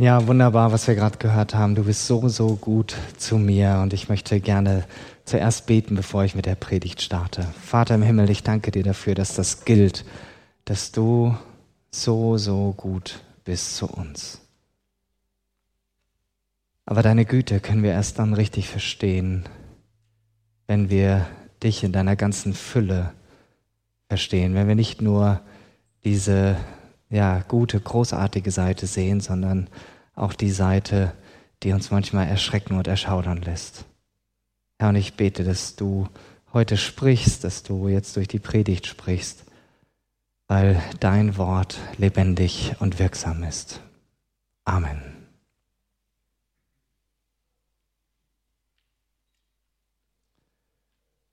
Ja, wunderbar, was wir gerade gehört haben. Du bist so, so gut zu mir und ich möchte gerne zuerst beten, bevor ich mit der Predigt starte. Vater im Himmel, ich danke dir dafür, dass das gilt, dass du so, so gut bist zu uns. Aber deine Güte können wir erst dann richtig verstehen, wenn wir dich in deiner ganzen Fülle verstehen, wenn wir nicht nur diese ja, gute, großartige Seite sehen, sondern auch die Seite, die uns manchmal erschrecken und erschaudern lässt. Herr, und ich bete, dass du heute sprichst, dass du jetzt durch die Predigt sprichst, weil dein Wort lebendig und wirksam ist. Amen.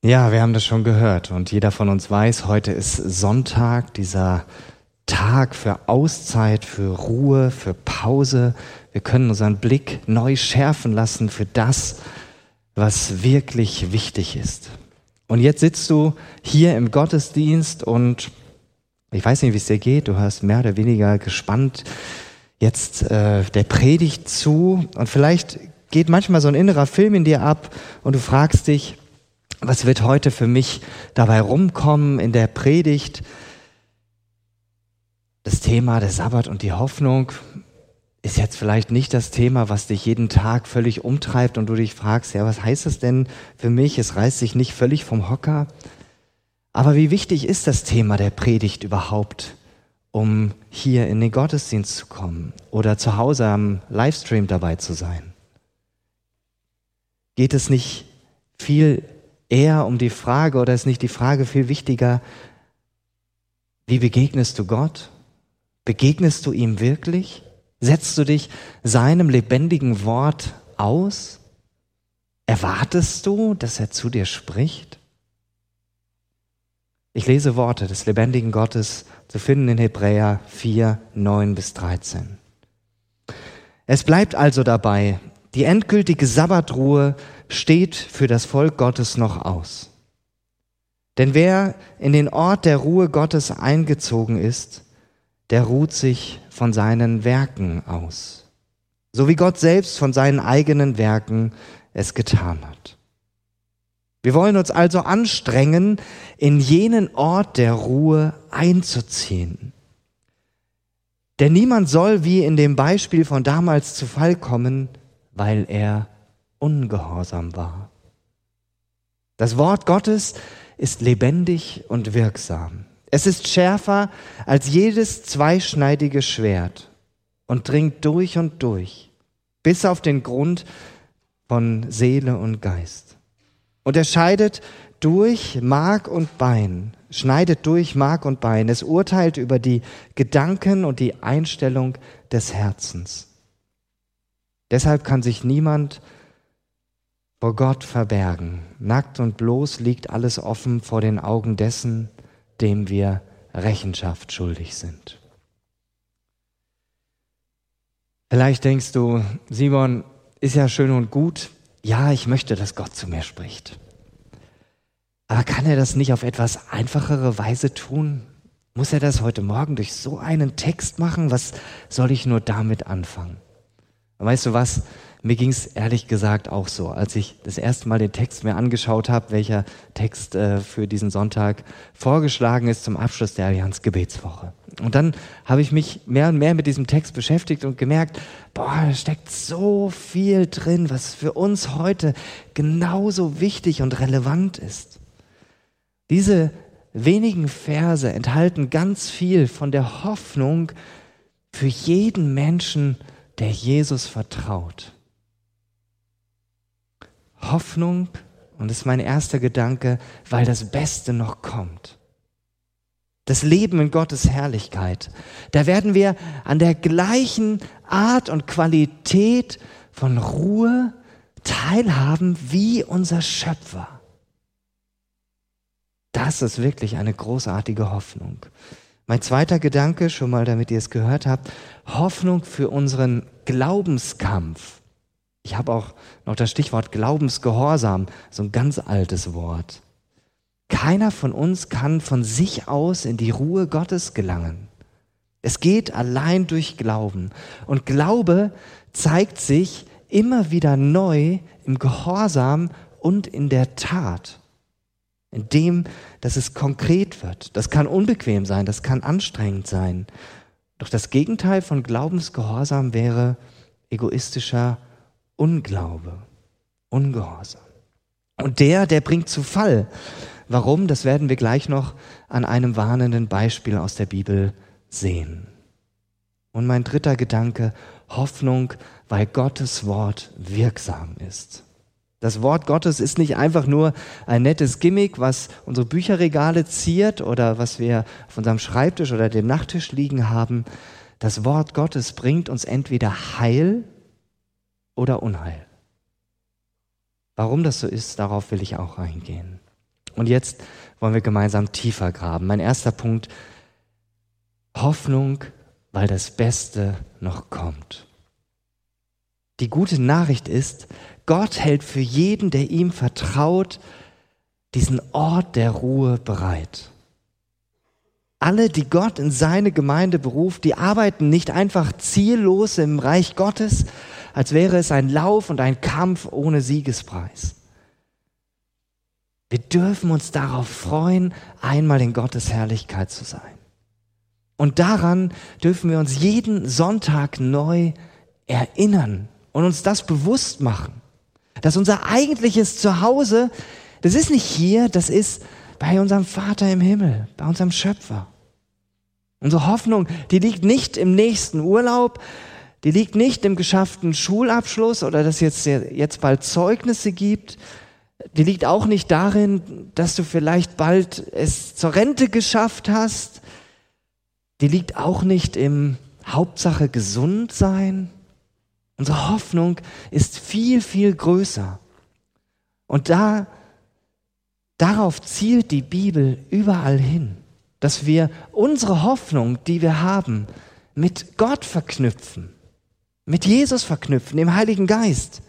Ja, wir haben das schon gehört und jeder von uns weiß, heute ist Sonntag, dieser Tag für Auszeit, für Ruhe, für Pause. Wir können unseren Blick neu schärfen lassen für das, was wirklich wichtig ist. Und jetzt sitzt du hier im Gottesdienst und ich weiß nicht, wie es dir geht. Du hast mehr oder weniger gespannt jetzt äh, der Predigt zu und vielleicht geht manchmal so ein innerer Film in dir ab und du fragst dich, was wird heute für mich dabei rumkommen in der Predigt? Das Thema der Sabbat und die Hoffnung ist jetzt vielleicht nicht das Thema, was dich jeden Tag völlig umtreibt und du dich fragst, ja, was heißt das denn für mich? Es reißt sich nicht völlig vom Hocker. Aber wie wichtig ist das Thema der Predigt überhaupt, um hier in den Gottesdienst zu kommen oder zu Hause am Livestream dabei zu sein? Geht es nicht viel eher um die Frage oder ist nicht die Frage viel wichtiger, wie begegnest du Gott? Begegnest du ihm wirklich? Setzt du dich seinem lebendigen Wort aus? Erwartest du, dass er zu dir spricht? Ich lese Worte des lebendigen Gottes zu finden in Hebräer 4, 9 bis 13. Es bleibt also dabei, die endgültige Sabbatruhe steht für das Volk Gottes noch aus. Denn wer in den Ort der Ruhe Gottes eingezogen ist, der ruht sich von seinen Werken aus, so wie Gott selbst von seinen eigenen Werken es getan hat. Wir wollen uns also anstrengen, in jenen Ort der Ruhe einzuziehen. Denn niemand soll wie in dem Beispiel von damals zu Fall kommen, weil er ungehorsam war. Das Wort Gottes ist lebendig und wirksam. Es ist schärfer als jedes zweischneidige Schwert und dringt durch und durch, bis auf den Grund von Seele und Geist. Und er scheidet durch Mark und Bein, schneidet durch Mark und Bein. Es urteilt über die Gedanken und die Einstellung des Herzens. Deshalb kann sich niemand vor Gott verbergen. Nackt und bloß liegt alles offen vor den Augen dessen, dem wir Rechenschaft schuldig sind. Vielleicht denkst du, Simon, ist ja schön und gut. Ja, ich möchte, dass Gott zu mir spricht. Aber kann er das nicht auf etwas einfachere Weise tun? Muss er das heute Morgen durch so einen Text machen? Was soll ich nur damit anfangen? weißt du was? Mir ging es ehrlich gesagt auch so, als ich das erste Mal den Text mir angeschaut habe, welcher Text äh, für diesen Sonntag vorgeschlagen ist zum Abschluss der Allianz Gebetswoche. Und dann habe ich mich mehr und mehr mit diesem Text beschäftigt und gemerkt, boah, da steckt so viel drin, was für uns heute genauso wichtig und relevant ist. Diese wenigen Verse enthalten ganz viel von der Hoffnung für jeden Menschen, der Jesus vertraut. Hoffnung, und das ist mein erster Gedanke, weil das Beste noch kommt. Das Leben in Gottes Herrlichkeit. Da werden wir an der gleichen Art und Qualität von Ruhe teilhaben wie unser Schöpfer. Das ist wirklich eine großartige Hoffnung. Mein zweiter Gedanke, schon mal damit ihr es gehört habt, Hoffnung für unseren Glaubenskampf. Ich habe auch noch das Stichwort Glaubensgehorsam, so ein ganz altes Wort. Keiner von uns kann von sich aus in die Ruhe Gottes gelangen. Es geht allein durch Glauben. Und Glaube zeigt sich immer wieder neu im Gehorsam und in der Tat. In dem, dass es konkret wird. Das kann unbequem sein, das kann anstrengend sein. Doch das Gegenteil von Glaubensgehorsam wäre egoistischer Unglaube, Ungehorsam. Und der, der bringt zu Fall. Warum? Das werden wir gleich noch an einem warnenden Beispiel aus der Bibel sehen. Und mein dritter Gedanke, Hoffnung, weil Gottes Wort wirksam ist. Das Wort Gottes ist nicht einfach nur ein nettes Gimmick, was unsere Bücherregale ziert oder was wir auf unserem Schreibtisch oder dem Nachttisch liegen haben. Das Wort Gottes bringt uns entweder Heil oder Unheil. Warum das so ist, darauf will ich auch eingehen. Und jetzt wollen wir gemeinsam tiefer graben. Mein erster Punkt, Hoffnung, weil das Beste noch kommt. Die gute Nachricht ist, Gott hält für jeden, der ihm vertraut, diesen Ort der Ruhe bereit. Alle, die Gott in seine Gemeinde beruft, die arbeiten nicht einfach ziellos im Reich Gottes, als wäre es ein Lauf und ein Kampf ohne Siegespreis. Wir dürfen uns darauf freuen, einmal in Gottes Herrlichkeit zu sein. Und daran dürfen wir uns jeden Sonntag neu erinnern und uns das bewusst machen, dass unser eigentliches Zuhause, das ist nicht hier, das ist bei unserem Vater im Himmel, bei unserem Schöpfer. Unsere Hoffnung, die liegt nicht im nächsten Urlaub, die liegt nicht im geschafften Schulabschluss oder dass jetzt, jetzt bald Zeugnisse gibt, die liegt auch nicht darin, dass du vielleicht bald es zur Rente geschafft hast. Die liegt auch nicht im Hauptsache gesund sein. Unsere Hoffnung ist viel, viel größer. Und da, darauf zielt die Bibel überall hin, dass wir unsere Hoffnung, die wir haben, mit Gott verknüpfen, mit Jesus verknüpfen, dem Heiligen Geist.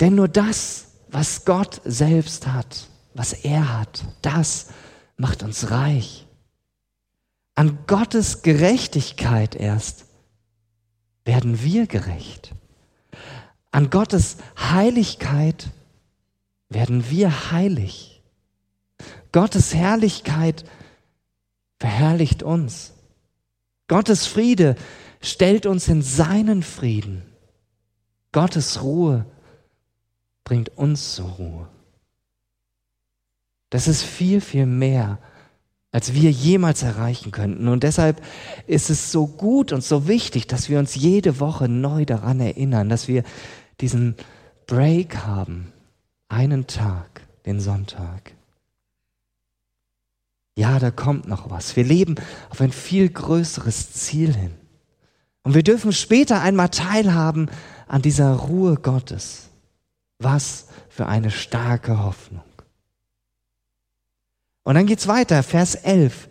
Denn nur das was Gott selbst hat, was er hat, das macht uns reich. An Gottes Gerechtigkeit erst werden wir gerecht. An Gottes Heiligkeit werden wir heilig. Gottes Herrlichkeit verherrlicht uns. Gottes Friede stellt uns in seinen Frieden. Gottes Ruhe bringt uns zur Ruhe. Das ist viel, viel mehr, als wir jemals erreichen könnten. Und deshalb ist es so gut und so wichtig, dass wir uns jede Woche neu daran erinnern, dass wir diesen Break haben, einen Tag, den Sonntag. Ja, da kommt noch was. Wir leben auf ein viel größeres Ziel hin. Und wir dürfen später einmal teilhaben an dieser Ruhe Gottes. Was für eine starke Hoffnung. Und dann geht's weiter, Vers 11.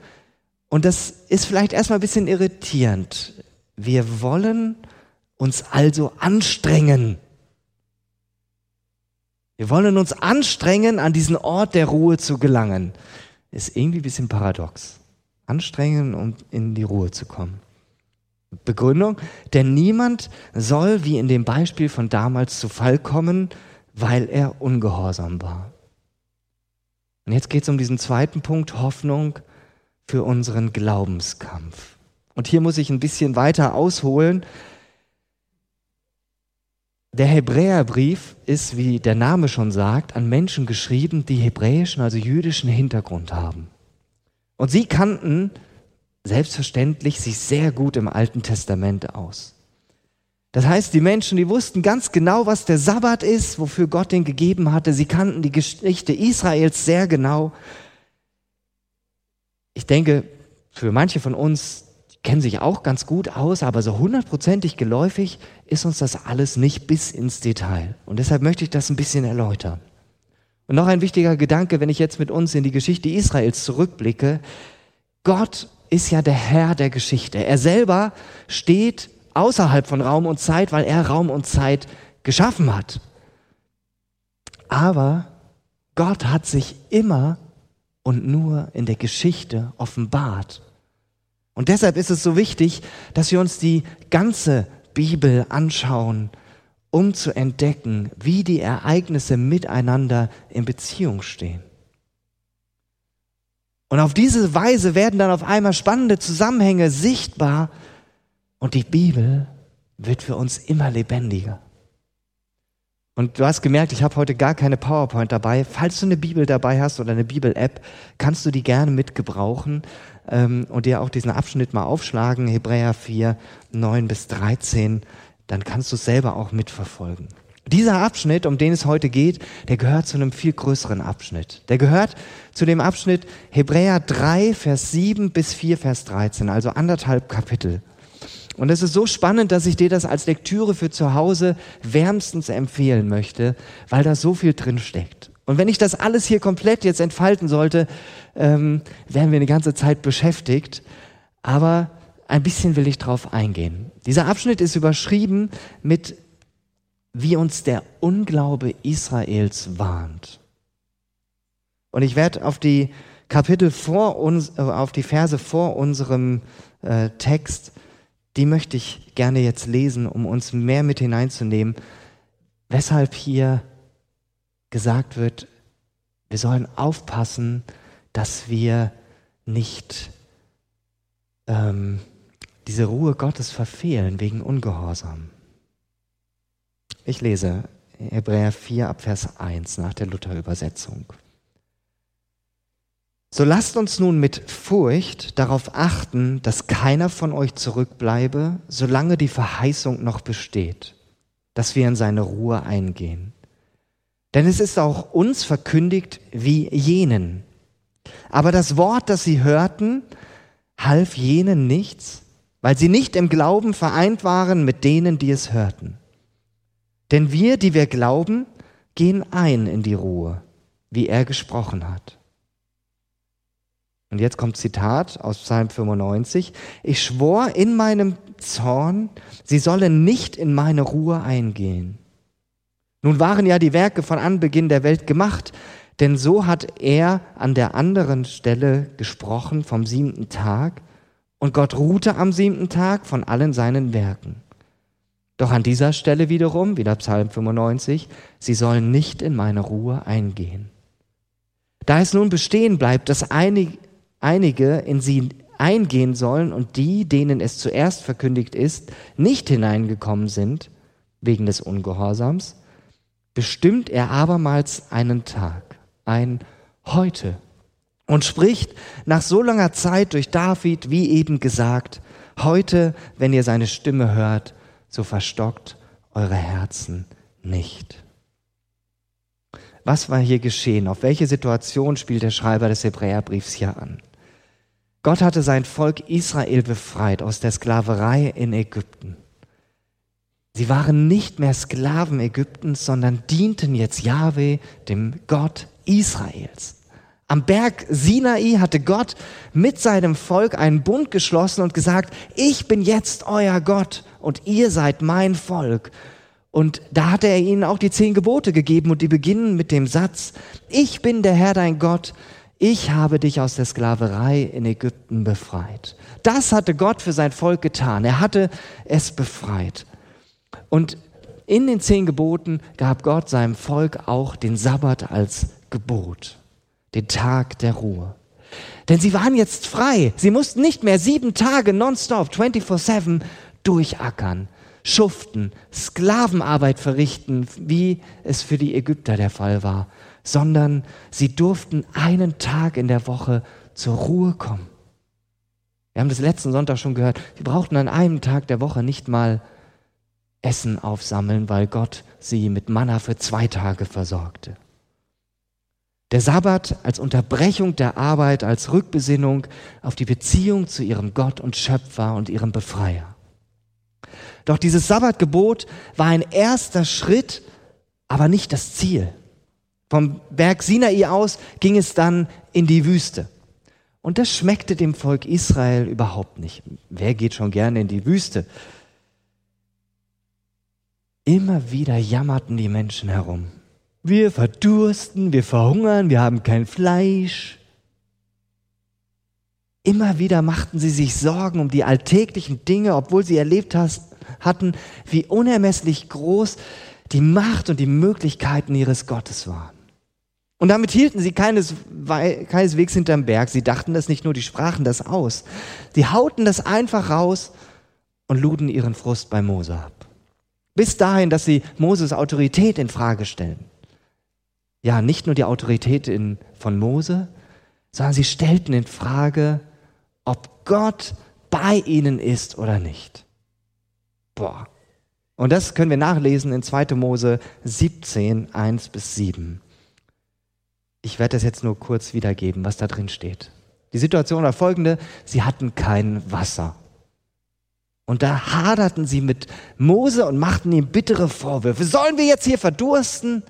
Und das ist vielleicht erstmal ein bisschen irritierend. Wir wollen uns also anstrengen. Wir wollen uns anstrengen, an diesen Ort der Ruhe zu gelangen. Ist irgendwie ein bisschen paradox. Anstrengen, um in die Ruhe zu kommen. Begründung, denn niemand soll, wie in dem Beispiel von damals, zu Fall kommen, weil er ungehorsam war. Und jetzt geht es um diesen zweiten Punkt, Hoffnung für unseren Glaubenskampf. Und hier muss ich ein bisschen weiter ausholen. Der Hebräerbrief ist, wie der Name schon sagt, an Menschen geschrieben, die hebräischen, also jüdischen Hintergrund haben. Und sie kannten selbstverständlich sich sehr gut im Alten Testament aus. Das heißt, die Menschen, die wussten ganz genau, was der Sabbat ist, wofür Gott den gegeben hatte. Sie kannten die Geschichte Israels sehr genau. Ich denke, für manche von uns kennen sich auch ganz gut aus, aber so hundertprozentig geläufig ist uns das alles nicht bis ins Detail. Und deshalb möchte ich das ein bisschen erläutern. Und noch ein wichtiger Gedanke, wenn ich jetzt mit uns in die Geschichte Israels zurückblicke. Gott ist ja der Herr der Geschichte. Er selber steht außerhalb von Raum und Zeit, weil er Raum und Zeit geschaffen hat. Aber Gott hat sich immer und nur in der Geschichte offenbart. Und deshalb ist es so wichtig, dass wir uns die ganze Bibel anschauen, um zu entdecken, wie die Ereignisse miteinander in Beziehung stehen. Und auf diese Weise werden dann auf einmal spannende Zusammenhänge sichtbar und die Bibel wird für uns immer lebendiger. Und du hast gemerkt, ich habe heute gar keine PowerPoint dabei. Falls du eine Bibel dabei hast oder eine Bibel-App, kannst du die gerne mitgebrauchen ähm, und dir auch diesen Abschnitt mal aufschlagen, Hebräer 4, 9 bis 13. Dann kannst du es selber auch mitverfolgen. Dieser Abschnitt, um den es heute geht, der gehört zu einem viel größeren Abschnitt. Der gehört zu dem Abschnitt Hebräer 3, Vers 7 bis 4, Vers 13, also anderthalb Kapitel. Und es ist so spannend, dass ich dir das als Lektüre für zu Hause wärmstens empfehlen möchte, weil da so viel drin steckt. Und wenn ich das alles hier komplett jetzt entfalten sollte, ähm, wären wir eine ganze Zeit beschäftigt. Aber ein bisschen will ich drauf eingehen. Dieser Abschnitt ist überschrieben mit, wie uns der Unglaube Israels warnt. Und ich werde auf die Kapitel vor uns, äh, auf die Verse vor unserem äh, Text die möchte ich gerne jetzt lesen, um uns mehr mit hineinzunehmen, weshalb hier gesagt wird, wir sollen aufpassen, dass wir nicht ähm, diese Ruhe Gottes verfehlen wegen Ungehorsam. Ich lese Hebräer 4 ab Vers 1 nach der Luther-Übersetzung. So lasst uns nun mit Furcht darauf achten, dass keiner von euch zurückbleibe, solange die Verheißung noch besteht, dass wir in seine Ruhe eingehen. Denn es ist auch uns verkündigt wie jenen. Aber das Wort, das sie hörten, half jenen nichts, weil sie nicht im Glauben vereint waren mit denen, die es hörten. Denn wir, die wir glauben, gehen ein in die Ruhe, wie er gesprochen hat. Und jetzt kommt Zitat aus Psalm 95. Ich schwor in meinem Zorn, sie sollen nicht in meine Ruhe eingehen. Nun waren ja die Werke von Anbeginn der Welt gemacht, denn so hat er an der anderen Stelle gesprochen vom siebenten Tag und Gott ruhte am siebenten Tag von allen seinen Werken. Doch an dieser Stelle wiederum, wieder Psalm 95, sie sollen nicht in meine Ruhe eingehen. Da es nun bestehen bleibt, dass einige, in sie eingehen sollen und die, denen es zuerst verkündigt ist, nicht hineingekommen sind wegen des Ungehorsams, bestimmt er abermals einen Tag, ein heute, und spricht nach so langer Zeit durch David, wie eben gesagt, heute, wenn ihr seine Stimme hört, so verstockt eure Herzen nicht. Was war hier geschehen? Auf welche Situation spielt der Schreiber des Hebräerbriefs hier an? Gott hatte sein Volk Israel befreit aus der Sklaverei in Ägypten. Sie waren nicht mehr Sklaven Ägyptens, sondern dienten jetzt Yahweh, dem Gott Israels. Am Berg Sinai hatte Gott mit seinem Volk einen Bund geschlossen und gesagt, ich bin jetzt euer Gott und ihr seid mein Volk. Und da hatte er ihnen auch die zehn Gebote gegeben und die beginnen mit dem Satz, ich bin der Herr dein Gott, ich habe dich aus der Sklaverei in Ägypten befreit. Das hatte Gott für sein Volk getan. Er hatte es befreit. Und in den zehn Geboten gab Gott seinem Volk auch den Sabbat als Gebot, den Tag der Ruhe. Denn sie waren jetzt frei. Sie mussten nicht mehr sieben Tage nonstop, 24-7 durchackern, schuften, Sklavenarbeit verrichten, wie es für die Ägypter der Fall war, sondern sie durften einen Tag in der Woche zur Ruhe kommen. Wir haben das letzten Sonntag schon gehört, sie brauchten an einem Tag der Woche nicht mal Essen aufsammeln, weil Gott sie mit Manna für zwei Tage versorgte. Der Sabbat als Unterbrechung der Arbeit, als Rückbesinnung auf die Beziehung zu ihrem Gott und Schöpfer und ihrem Befreier. Doch dieses Sabbatgebot war ein erster Schritt, aber nicht das Ziel. Vom Berg Sinai aus ging es dann in die Wüste. Und das schmeckte dem Volk Israel überhaupt nicht. Wer geht schon gerne in die Wüste? Immer wieder jammerten die Menschen herum. Wir verdursten, wir verhungern, wir haben kein Fleisch. Immer wieder machten sie sich Sorgen um die alltäglichen Dinge, obwohl sie erlebt hatten, wie unermesslich groß die Macht und die Möglichkeiten ihres Gottes waren. Und damit hielten sie keines, keineswegs hinterm Berg. Sie dachten das nicht nur, die sprachen das aus. Sie hauten das einfach raus und luden ihren Frust bei Mose ab. Bis dahin, dass sie Moses Autorität in Frage stellen. Ja, nicht nur die Autorität in, von Mose, sondern sie stellten in Frage, ob Gott bei ihnen ist oder nicht. Boah. Und das können wir nachlesen in 2. Mose 17, 1 bis 7. Ich werde das jetzt nur kurz wiedergeben, was da drin steht. Die Situation war folgende, sie hatten kein Wasser. Und da haderten sie mit Mose und machten ihm bittere Vorwürfe. Sollen wir jetzt hier verdursten?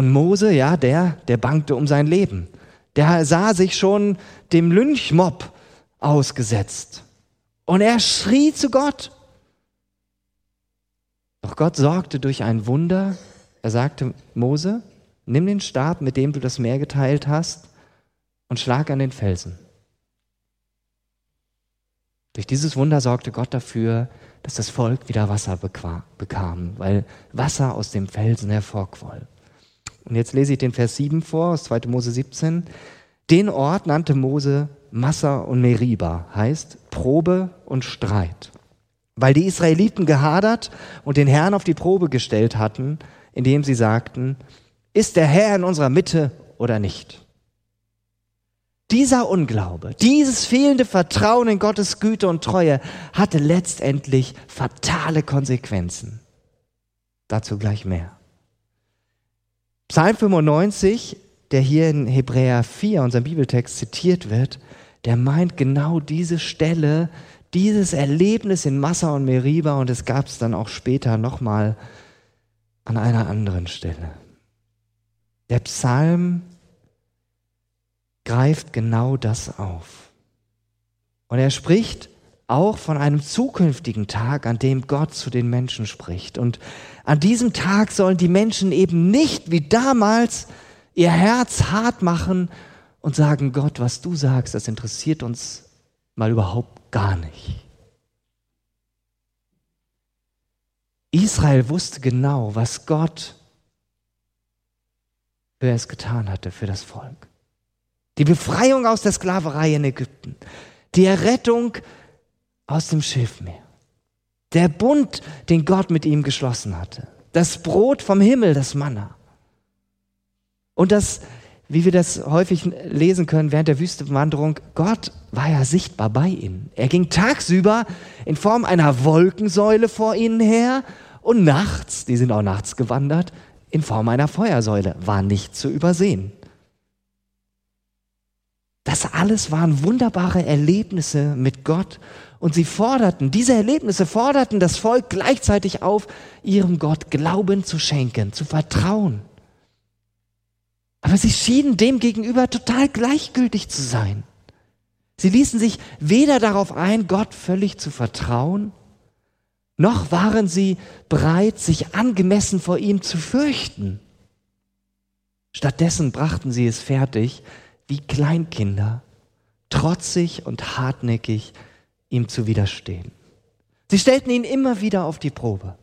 Und Mose, ja, der, der bangte um sein Leben. Der sah sich schon dem Lynchmob ausgesetzt. Und er schrie zu Gott. Doch Gott sorgte durch ein Wunder. Er sagte, Mose, Nimm den Stab, mit dem du das Meer geteilt hast, und schlag an den Felsen. Durch dieses Wunder sorgte Gott dafür, dass das Volk wieder Wasser bekam, weil Wasser aus dem Felsen hervorquoll. Und jetzt lese ich den Vers 7 vor, aus 2. Mose 17. Den Ort nannte Mose Massa und Meriba, heißt Probe und Streit. Weil die Israeliten gehadert und den Herrn auf die Probe gestellt hatten, indem sie sagten, ist der Herr in unserer Mitte oder nicht? Dieser Unglaube, dieses fehlende Vertrauen in Gottes Güte und Treue hatte letztendlich fatale Konsequenzen. Dazu gleich mehr. Psalm 95, der hier in Hebräer 4, unserem Bibeltext, zitiert wird, der meint genau diese Stelle, dieses Erlebnis in Massa und Meriba und es gab es dann auch später nochmal an einer anderen Stelle. Der Psalm greift genau das auf. Und er spricht auch von einem zukünftigen Tag, an dem Gott zu den Menschen spricht. Und an diesem Tag sollen die Menschen eben nicht wie damals ihr Herz hart machen und sagen, Gott, was du sagst, das interessiert uns mal überhaupt gar nicht. Israel wusste genau, was Gott wer es getan hatte für das Volk. Die Befreiung aus der Sklaverei in Ägypten, die Errettung aus dem Schilfmeer, der Bund, den Gott mit ihm geschlossen hatte, das Brot vom Himmel, das Manna. Und das, wie wir das häufig lesen können während der Wüstenwanderung, Gott war ja sichtbar bei ihnen. Er ging tagsüber in Form einer Wolkensäule vor ihnen her und nachts, die sind auch nachts gewandert, in Form einer Feuersäule, war nicht zu übersehen. Das alles waren wunderbare Erlebnisse mit Gott und sie forderten, diese Erlebnisse forderten das Volk gleichzeitig auf, ihrem Gott Glauben zu schenken, zu vertrauen. Aber sie schienen demgegenüber total gleichgültig zu sein. Sie ließen sich weder darauf ein, Gott völlig zu vertrauen, noch waren sie bereit, sich angemessen vor ihm zu fürchten. Stattdessen brachten sie es fertig, wie Kleinkinder, trotzig und hartnäckig ihm zu widerstehen. Sie stellten ihn immer wieder auf die Probe.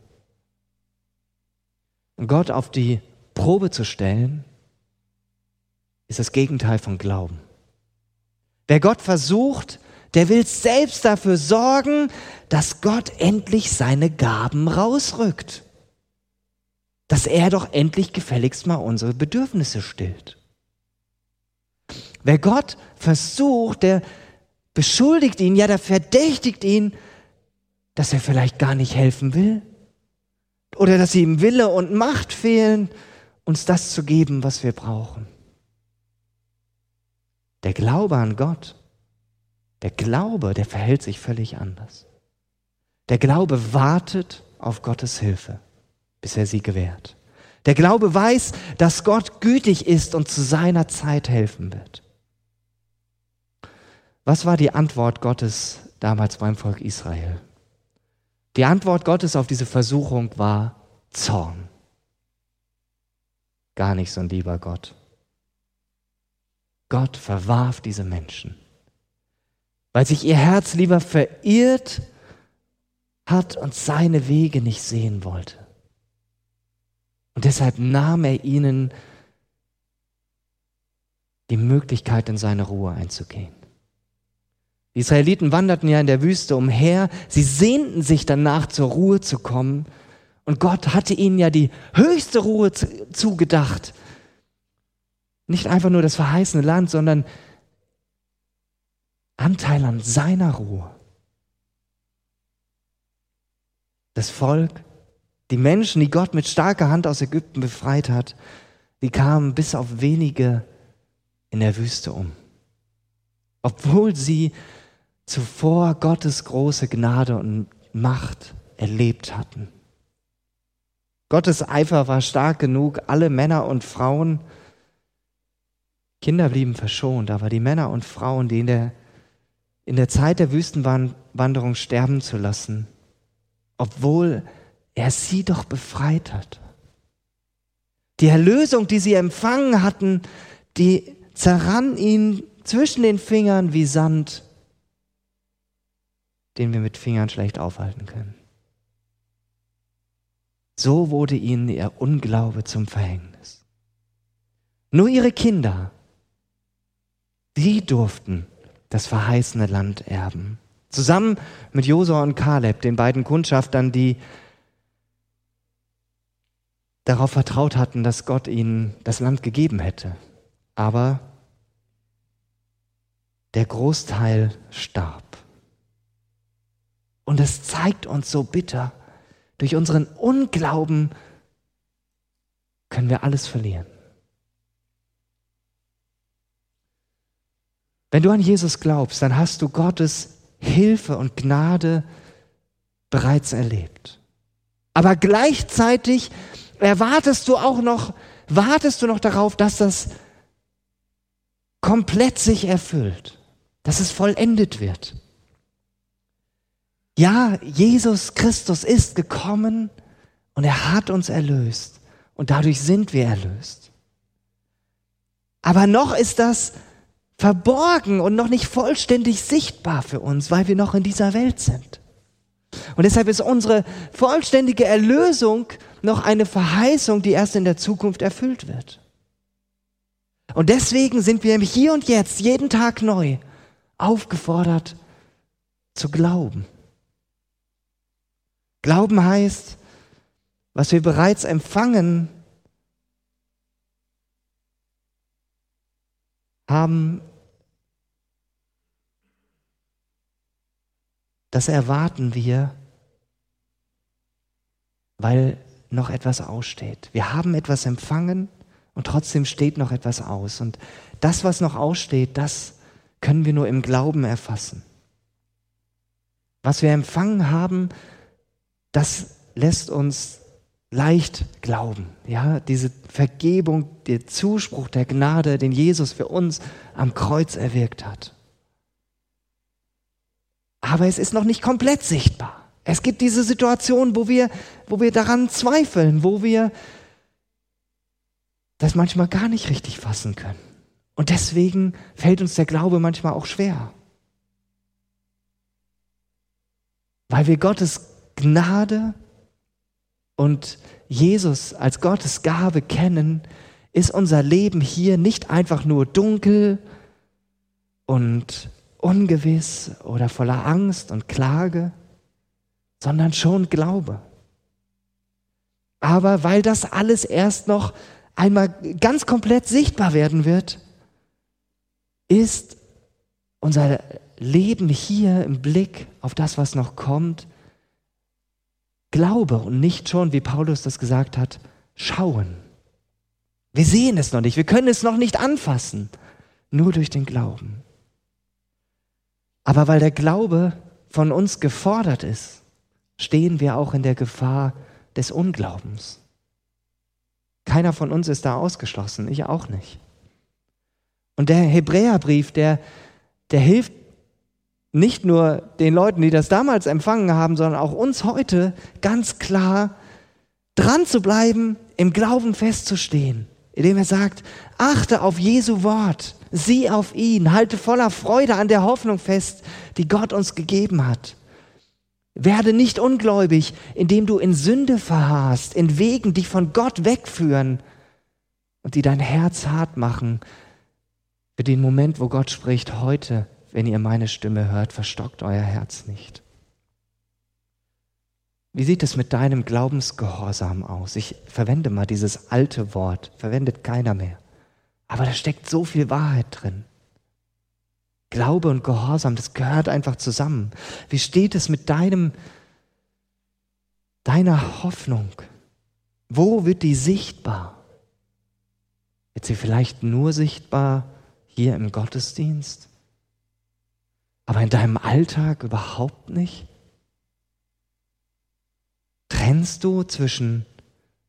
Und Gott auf die Probe zu stellen, ist das Gegenteil von Glauben. Wer Gott versucht, der will selbst dafür sorgen, dass Gott endlich seine Gaben rausrückt. Dass er doch endlich gefälligst mal unsere Bedürfnisse stillt. Wer Gott versucht, der beschuldigt ihn, ja, der verdächtigt ihn, dass er vielleicht gar nicht helfen will. Oder dass ihm Wille und Macht fehlen, uns das zu geben, was wir brauchen. Der Glaube an Gott der Glaube, der verhält sich völlig anders. Der Glaube wartet auf Gottes Hilfe, bis er sie gewährt. Der Glaube weiß, dass Gott gütig ist und zu seiner Zeit helfen wird. Was war die Antwort Gottes damals beim Volk Israel? Die Antwort Gottes auf diese Versuchung war Zorn. Gar nicht so ein lieber Gott. Gott verwarf diese Menschen, weil sich ihr Herz lieber verirrt hat und seine Wege nicht sehen wollte. Und deshalb nahm er ihnen die Möglichkeit, in seine Ruhe einzugehen. Die Israeliten wanderten ja in der Wüste umher, sie sehnten sich danach zur Ruhe zu kommen und Gott hatte ihnen ja die höchste Ruhe zugedacht. Nicht einfach nur das verheißene Land, sondern Anteil an seiner Ruhe. Das Volk, die Menschen, die Gott mit starker Hand aus Ägypten befreit hat, die kamen bis auf wenige in der Wüste um. Obwohl sie zuvor Gottes große Gnade und Macht erlebt hatten. Gottes Eifer war stark genug, alle Männer und Frauen, Kinder blieben verschont, aber die Männer und Frauen, die in der, in der Zeit der Wüstenwanderung sterben zu lassen, obwohl er sie doch befreit hat. Die Erlösung, die sie empfangen hatten, die zerrann ihnen zwischen den Fingern wie Sand, den wir mit Fingern schlecht aufhalten können. So wurde ihnen ihr Unglaube zum Verhängnis. Nur ihre Kinder, die durften das verheißene Land erben. Zusammen mit Josua und Kaleb, den beiden Kundschaftern, die darauf vertraut hatten, dass Gott ihnen das Land gegeben hätte. Aber der Großteil starb. Und es zeigt uns so bitter, durch unseren Unglauben können wir alles verlieren. Wenn du an Jesus glaubst, dann hast du Gottes Hilfe und Gnade bereits erlebt. Aber gleichzeitig erwartest du auch noch, wartest du noch darauf, dass das komplett sich erfüllt, dass es vollendet wird. Ja, Jesus Christus ist gekommen und er hat uns erlöst und dadurch sind wir erlöst. Aber noch ist das verborgen und noch nicht vollständig sichtbar für uns, weil wir noch in dieser Welt sind. Und deshalb ist unsere vollständige Erlösung noch eine Verheißung, die erst in der Zukunft erfüllt wird. Und deswegen sind wir hier und jetzt, jeden Tag neu, aufgefordert zu glauben. Glauben heißt, was wir bereits empfangen haben, das erwarten wir, weil noch etwas aussteht. Wir haben etwas empfangen und trotzdem steht noch etwas aus. Und das, was noch aussteht, das können wir nur im Glauben erfassen. Was wir empfangen haben, das lässt uns leicht glauben. Ja, diese Vergebung, der Zuspruch der Gnade, den Jesus für uns am Kreuz erwirkt hat. Aber es ist noch nicht komplett sichtbar. Es gibt diese Situation, wo wir, wo wir daran zweifeln, wo wir das manchmal gar nicht richtig fassen können. Und deswegen fällt uns der Glaube manchmal auch schwer. Weil wir Gottes Gnade und Jesus als Gottes Gabe kennen, ist unser Leben hier nicht einfach nur dunkel und ungewiss oder voller Angst und Klage, sondern schon Glaube. Aber weil das alles erst noch einmal ganz komplett sichtbar werden wird, ist unser Leben hier im Blick auf das, was noch kommt, Glaube und nicht schon, wie Paulus das gesagt hat, schauen. Wir sehen es noch nicht, wir können es noch nicht anfassen, nur durch den Glauben. Aber weil der Glaube von uns gefordert ist, stehen wir auch in der Gefahr des Unglaubens. Keiner von uns ist da ausgeschlossen, ich auch nicht. Und der Hebräerbrief, der, der hilft nicht nur den Leuten, die das damals empfangen haben, sondern auch uns heute ganz klar dran zu bleiben, im Glauben festzustehen, indem er sagt, achte auf Jesu Wort, Sieh auf ihn, halte voller Freude an der Hoffnung fest, die Gott uns gegeben hat. Werde nicht ungläubig, indem du in Sünde verharrst, in Wegen, die von Gott wegführen und die dein Herz hart machen. Für den Moment, wo Gott spricht, heute, wenn ihr meine Stimme hört, verstockt euer Herz nicht. Wie sieht es mit deinem Glaubensgehorsam aus? Ich verwende mal dieses alte Wort, verwendet keiner mehr. Aber da steckt so viel Wahrheit drin. Glaube und Gehorsam, das gehört einfach zusammen. Wie steht es mit deinem, deiner Hoffnung? Wo wird die sichtbar? Wird sie vielleicht nur sichtbar hier im Gottesdienst? Aber in deinem Alltag überhaupt nicht? Trennst du zwischen,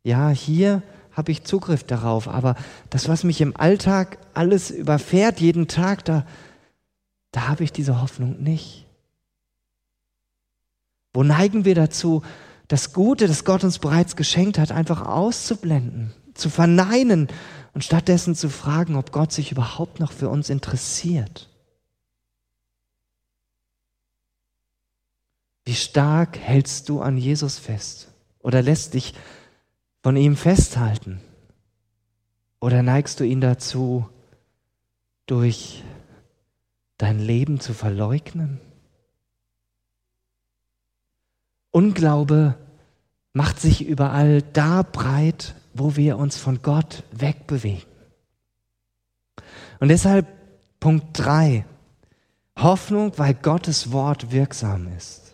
ja, hier habe ich Zugriff darauf, aber das, was mich im Alltag alles überfährt, jeden Tag, da, da habe ich diese Hoffnung nicht. Wo neigen wir dazu, das Gute, das Gott uns bereits geschenkt hat, einfach auszublenden, zu verneinen und stattdessen zu fragen, ob Gott sich überhaupt noch für uns interessiert? Wie stark hältst du an Jesus fest oder lässt dich von ihm festhalten? Oder neigst du ihn dazu, durch dein Leben zu verleugnen? Unglaube macht sich überall da breit, wo wir uns von Gott wegbewegen. Und deshalb Punkt 3. Hoffnung, weil Gottes Wort wirksam ist.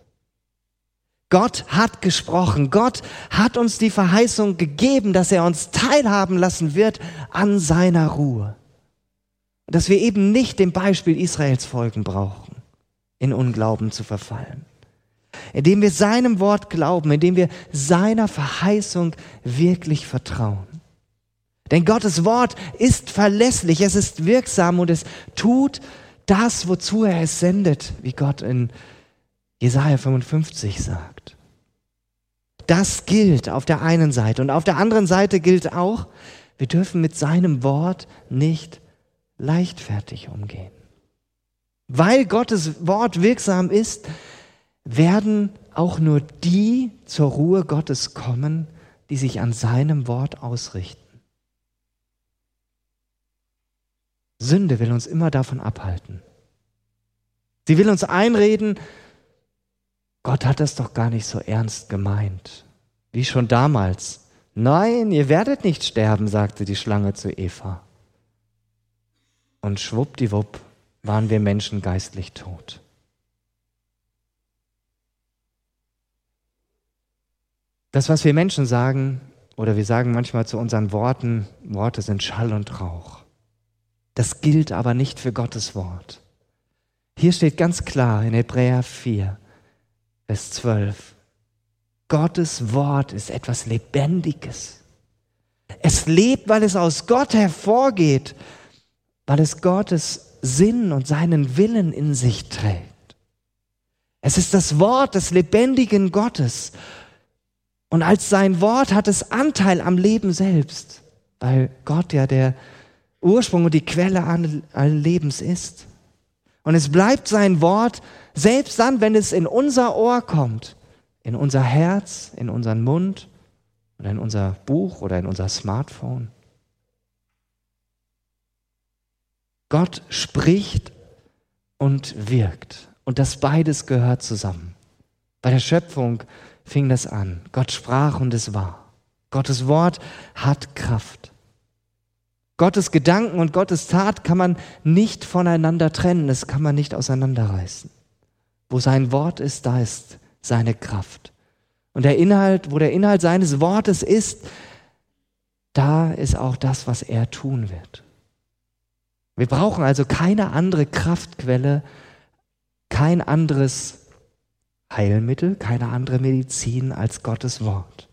Gott hat gesprochen. Gott hat uns die Verheißung gegeben, dass er uns teilhaben lassen wird an seiner Ruhe dass wir eben nicht dem Beispiel Israels folgen brauchen, in Unglauben zu verfallen. Indem wir seinem Wort glauben, indem wir seiner Verheißung wirklich vertrauen. Denn Gottes Wort ist verlässlich, es ist wirksam und es tut das, wozu er es sendet, wie Gott in Jesaja 55 sagt. Das gilt auf der einen Seite und auf der anderen Seite gilt auch, wir dürfen mit seinem Wort nicht leichtfertig umgehen. Weil Gottes Wort wirksam ist, werden auch nur die zur Ruhe Gottes kommen, die sich an seinem Wort ausrichten. Sünde will uns immer davon abhalten. Sie will uns einreden, Gott hat das doch gar nicht so ernst gemeint, wie schon damals. Nein, ihr werdet nicht sterben, sagte die Schlange zu Eva. Und schwuppdiwupp waren wir Menschen geistlich tot. Das, was wir Menschen sagen, oder wir sagen manchmal zu unseren Worten, Worte sind Schall und Rauch. Das gilt aber nicht für Gottes Wort. Hier steht ganz klar in Hebräer 4, Vers 12, Gottes Wort ist etwas Lebendiges. Es lebt, weil es aus Gott hervorgeht weil es Gottes Sinn und seinen Willen in sich trägt. Es ist das Wort des lebendigen Gottes. Und als sein Wort hat es Anteil am Leben selbst, weil Gott ja der Ursprung und die Quelle allen Lebens ist. Und es bleibt sein Wort, selbst dann, wenn es in unser Ohr kommt, in unser Herz, in unseren Mund oder in unser Buch oder in unser Smartphone. Gott spricht und wirkt. Und das beides gehört zusammen. Bei der Schöpfung fing das an. Gott sprach und es war. Gottes Wort hat Kraft. Gottes Gedanken und Gottes Tat kann man nicht voneinander trennen, das kann man nicht auseinanderreißen. Wo sein Wort ist, da ist seine Kraft. Und der Inhalt, wo der Inhalt seines Wortes ist, da ist auch das, was er tun wird. Wir brauchen also keine andere Kraftquelle, kein anderes Heilmittel, keine andere Medizin als Gottes Wort.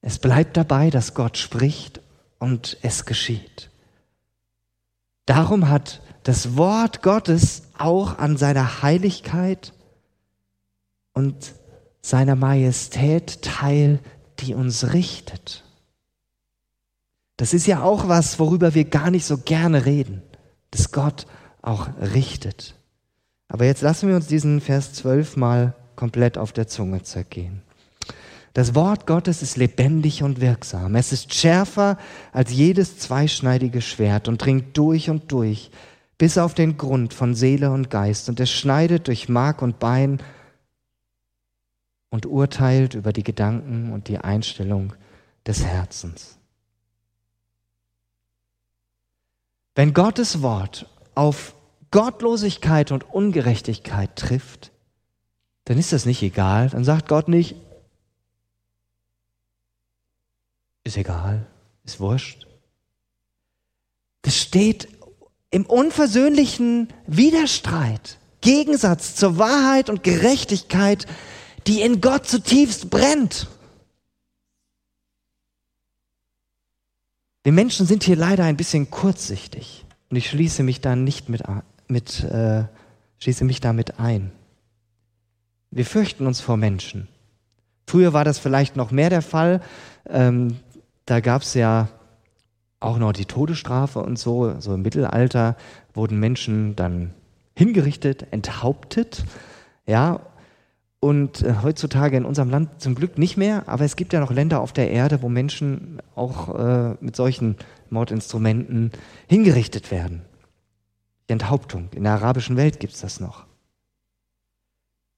Es bleibt dabei, dass Gott spricht und es geschieht. Darum hat das Wort Gottes auch an seiner Heiligkeit und seiner Majestät teil, die uns richtet. Das ist ja auch was, worüber wir gar nicht so gerne reden, dass Gott auch richtet. Aber jetzt lassen wir uns diesen Vers 12 mal komplett auf der Zunge zergehen. Das Wort Gottes ist lebendig und wirksam. Es ist schärfer als jedes zweischneidige Schwert und dringt durch und durch bis auf den Grund von Seele und Geist. Und es schneidet durch Mark und Bein und urteilt über die Gedanken und die Einstellung des Herzens. Wenn Gottes Wort auf Gottlosigkeit und Ungerechtigkeit trifft, dann ist das nicht egal. Dann sagt Gott nicht, ist egal, ist wurscht. Das steht im unversöhnlichen Widerstreit, Gegensatz zur Wahrheit und Gerechtigkeit, die in Gott zutiefst brennt. Wir Menschen sind hier leider ein bisschen kurzsichtig und ich schließe mich da nicht mit, mit äh, schließe mich damit ein. Wir fürchten uns vor Menschen. Früher war das vielleicht noch mehr der Fall. Ähm, da gab es ja auch noch die Todesstrafe und so. So im Mittelalter wurden Menschen dann hingerichtet, enthauptet. Ja, und äh, heutzutage in unserem Land zum Glück nicht mehr, aber es gibt ja noch Länder auf der Erde, wo Menschen auch äh, mit solchen Mordinstrumenten hingerichtet werden. Die Enthauptung. In der arabischen Welt gibt es das noch.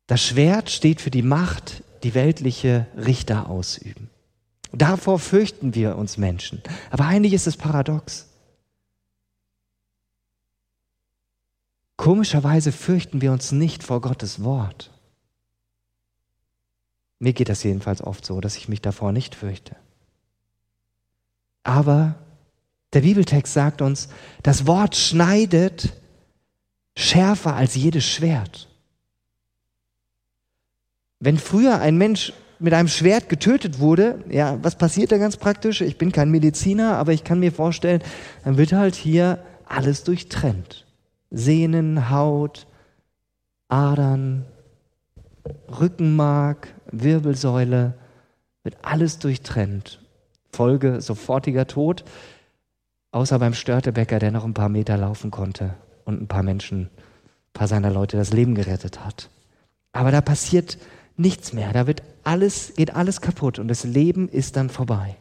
Das Schwert steht für die Macht, die weltliche Richter ausüben. Davor fürchten wir uns Menschen. Aber eigentlich ist es paradox. Komischerweise fürchten wir uns nicht vor Gottes Wort. Mir geht das jedenfalls oft so, dass ich mich davor nicht fürchte. Aber der Bibeltext sagt uns, das Wort schneidet schärfer als jedes Schwert. Wenn früher ein Mensch mit einem Schwert getötet wurde, ja, was passiert da ganz praktisch? Ich bin kein Mediziner, aber ich kann mir vorstellen, dann wird halt hier alles durchtrennt. Sehnen, Haut, Adern, Rückenmark, Wirbelsäule, wird alles durchtrennt. Folge sofortiger Tod, außer beim Störtebäcker, der noch ein paar Meter laufen konnte und ein paar Menschen, ein paar seiner Leute das Leben gerettet hat. Aber da passiert nichts mehr. Da wird alles, geht alles kaputt und das Leben ist dann vorbei.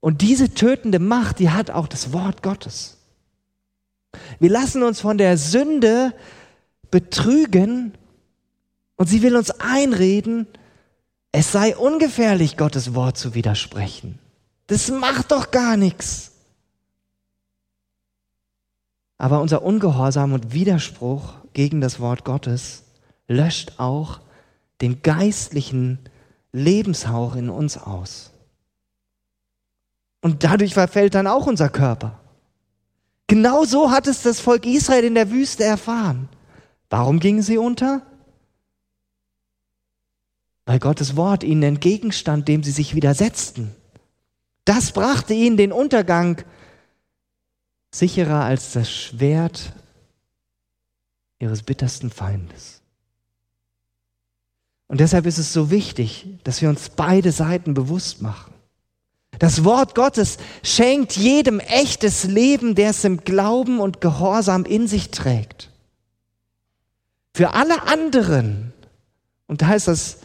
Und diese tötende Macht, die hat auch das Wort Gottes. Wir lassen uns von der Sünde betrügen und sie will uns einreden, es sei ungefährlich, Gottes Wort zu widersprechen. Das macht doch gar nichts. Aber unser Ungehorsam und Widerspruch gegen das Wort Gottes löscht auch den geistlichen Lebenshauch in uns aus. Und dadurch verfällt dann auch unser Körper. Genau so hat es das Volk Israel in der Wüste erfahren. Warum gingen sie unter? Weil Gottes Wort ihnen entgegenstand, dem sie sich widersetzten. Das brachte ihnen den Untergang sicherer als das Schwert ihres bittersten Feindes. Und deshalb ist es so wichtig, dass wir uns beide Seiten bewusst machen. Das Wort Gottes schenkt jedem echtes Leben, der es im Glauben und Gehorsam in sich trägt. Für alle anderen, und da ist das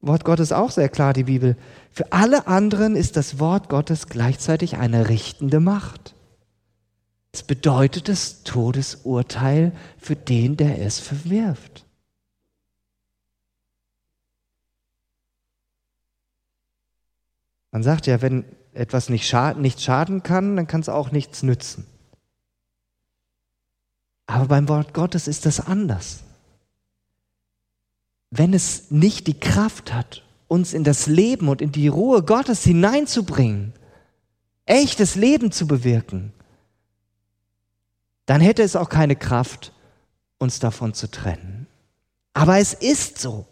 Wort Gottes auch sehr klar, die Bibel, für alle anderen ist das Wort Gottes gleichzeitig eine richtende Macht. Es bedeutet das Todesurteil für den, der es verwirft. Man sagt ja, wenn etwas nicht schaden, nicht schaden kann, dann kann es auch nichts nützen. Aber beim Wort Gottes ist das anders. Wenn es nicht die Kraft hat, uns in das Leben und in die Ruhe Gottes hineinzubringen, echtes Leben zu bewirken, dann hätte es auch keine Kraft, uns davon zu trennen. Aber es ist so.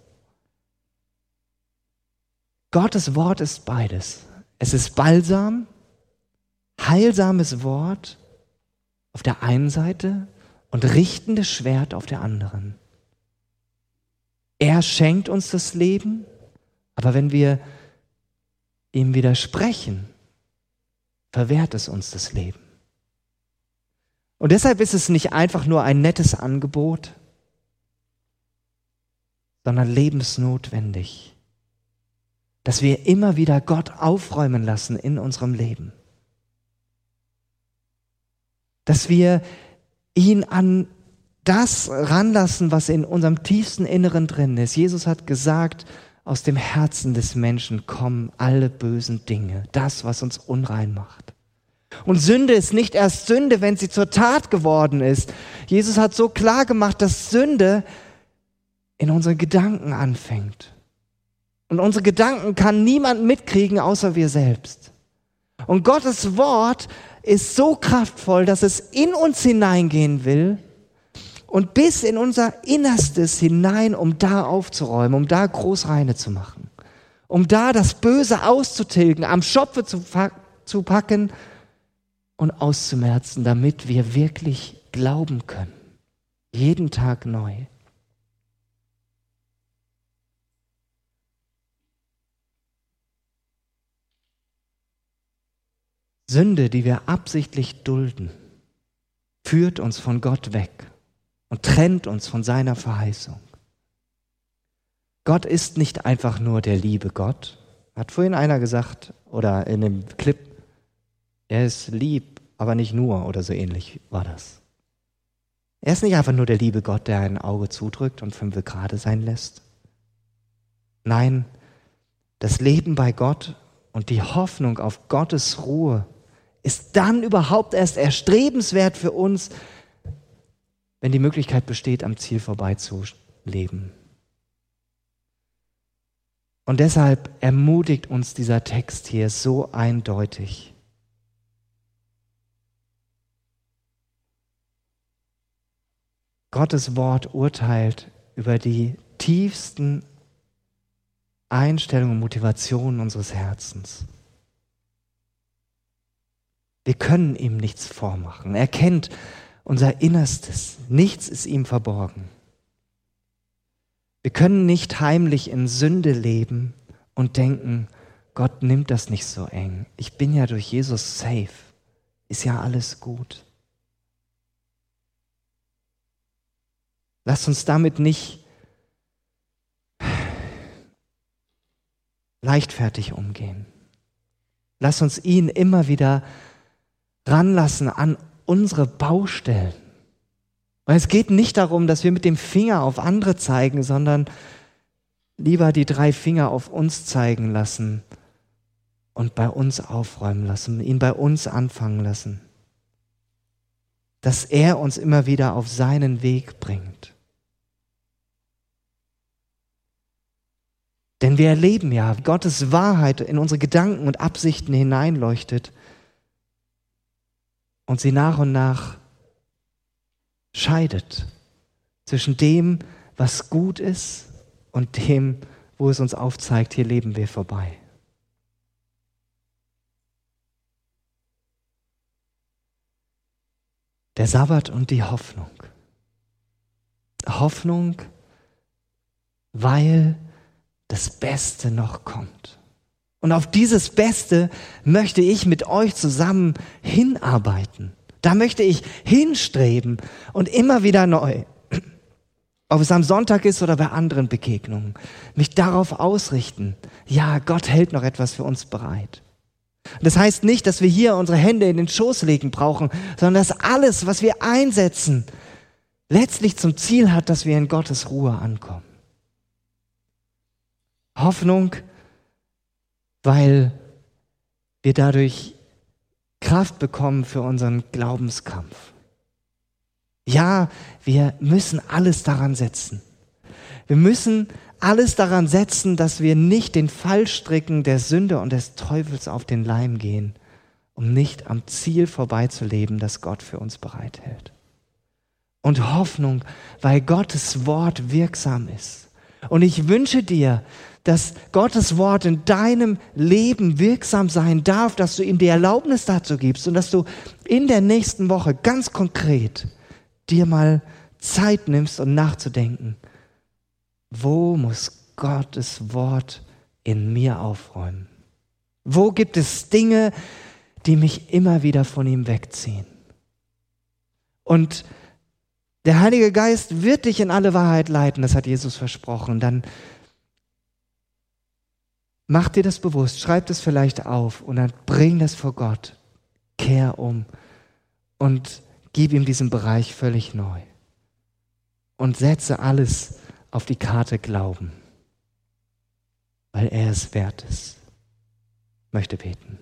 Gottes Wort ist beides. Es ist Balsam, heilsames Wort auf der einen Seite und richtendes Schwert auf der anderen. Er schenkt uns das Leben, aber wenn wir ihm widersprechen, verwehrt es uns das Leben. Und deshalb ist es nicht einfach nur ein nettes Angebot, sondern lebensnotwendig, dass wir immer wieder Gott aufräumen lassen in unserem Leben. Dass wir ihn an das ranlassen, was in unserem tiefsten Inneren drin ist. Jesus hat gesagt, aus dem Herzen des Menschen kommen alle bösen Dinge, das, was uns unrein macht. Und Sünde ist nicht erst Sünde, wenn sie zur Tat geworden ist. Jesus hat so klar gemacht, dass Sünde in unseren Gedanken anfängt. Und unsere Gedanken kann niemand mitkriegen, außer wir selbst. Und Gottes Wort ist so kraftvoll, dass es in uns hineingehen will und bis in unser Innerstes hinein, um da aufzuräumen, um da Großreine zu machen, um da das Böse auszutilgen, am Schopfe zu, zu packen und auszumerzen, damit wir wirklich glauben können. Jeden Tag neu. Sünde, die wir absichtlich dulden, führt uns von Gott weg und trennt uns von seiner Verheißung. Gott ist nicht einfach nur der liebe Gott, hat vorhin einer gesagt, oder in dem Clip, er ist lieb, aber nicht nur, oder so ähnlich war das. Er ist nicht einfach nur der liebe Gott, der ein Auge zudrückt und fünf gerade sein lässt. Nein, das Leben bei Gott und die Hoffnung auf Gottes Ruhe ist dann überhaupt erst erstrebenswert für uns, wenn die Möglichkeit besteht, am Ziel vorbeizuleben. Und deshalb ermutigt uns dieser Text hier so eindeutig. Gottes Wort urteilt über die tiefsten Einstellungen und Motivationen unseres Herzens. Wir können ihm nichts vormachen. Er kennt unser Innerstes. Nichts ist ihm verborgen. Wir können nicht heimlich in Sünde leben und denken, Gott nimmt das nicht so eng. Ich bin ja durch Jesus safe. Ist ja alles gut. Lasst uns damit nicht leichtfertig umgehen. Lass uns ihn immer wieder ranlassen an unsere Baustellen. Weil es geht nicht darum, dass wir mit dem Finger auf andere zeigen, sondern lieber die drei Finger auf uns zeigen lassen und bei uns aufräumen lassen, ihn bei uns anfangen lassen. Dass er uns immer wieder auf seinen Weg bringt. Denn wir erleben ja, wie Gottes Wahrheit in unsere Gedanken und Absichten hineinleuchtet und sie nach und nach scheidet zwischen dem, was gut ist und dem, wo es uns aufzeigt, hier leben wir vorbei. Der Sabbat und die Hoffnung. Hoffnung, weil das Beste noch kommt. Und auf dieses Beste möchte ich mit euch zusammen hinarbeiten. Da möchte ich hinstreben und immer wieder neu, ob es am Sonntag ist oder bei anderen Begegnungen, mich darauf ausrichten. Ja, Gott hält noch etwas für uns bereit. Das heißt nicht, dass wir hier unsere Hände in den Schoß legen brauchen, sondern dass alles, was wir einsetzen, letztlich zum Ziel hat, dass wir in Gottes Ruhe ankommen. Hoffnung weil wir dadurch Kraft bekommen für unseren Glaubenskampf. Ja, wir müssen alles daran setzen. Wir müssen alles daran setzen, dass wir nicht den Fallstricken der Sünde und des Teufels auf den Leim gehen, um nicht am Ziel vorbeizuleben, das Gott für uns bereithält. Und Hoffnung, weil Gottes Wort wirksam ist. Und ich wünsche dir, dass Gottes Wort in deinem Leben wirksam sein darf, dass du ihm die Erlaubnis dazu gibst und dass du in der nächsten Woche ganz konkret dir mal Zeit nimmst um nachzudenken, wo muss Gottes Wort in mir aufräumen? Wo gibt es Dinge, die mich immer wieder von ihm wegziehen. Und der Heilige Geist wird dich in alle Wahrheit leiten, das hat Jesus versprochen. Dann mach dir das bewusst, schreib das vielleicht auf und dann bring das vor Gott. Kehr um und gib ihm diesen Bereich völlig neu. Und setze alles auf die Karte Glauben, weil er es wert ist. Möchte beten.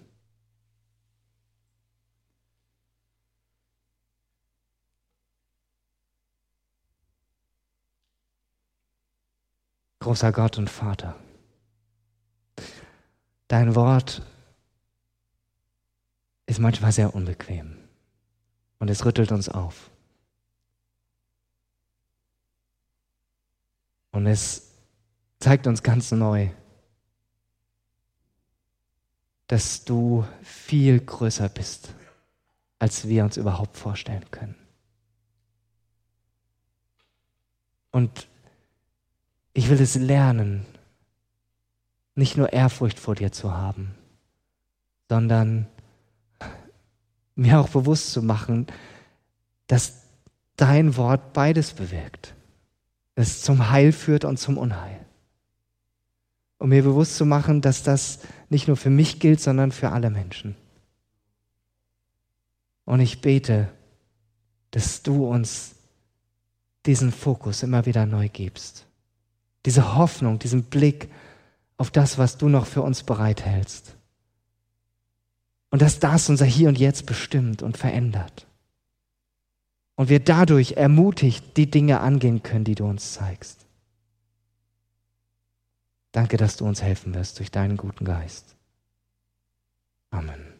Großer Gott und Vater, dein Wort ist manchmal sehr unbequem und es rüttelt uns auf. Und es zeigt uns ganz neu, dass du viel größer bist, als wir uns überhaupt vorstellen können. Und ich will es lernen, nicht nur Ehrfurcht vor dir zu haben, sondern mir auch bewusst zu machen, dass dein Wort beides bewirkt. Es zum Heil führt und zum Unheil. Um mir bewusst zu machen, dass das nicht nur für mich gilt, sondern für alle Menschen. Und ich bete, dass du uns diesen Fokus immer wieder neu gibst diese Hoffnung, diesen Blick auf das, was du noch für uns bereithältst. Und dass das unser Hier und Jetzt bestimmt und verändert. Und wir dadurch ermutigt die Dinge angehen können, die du uns zeigst. Danke, dass du uns helfen wirst durch deinen guten Geist. Amen.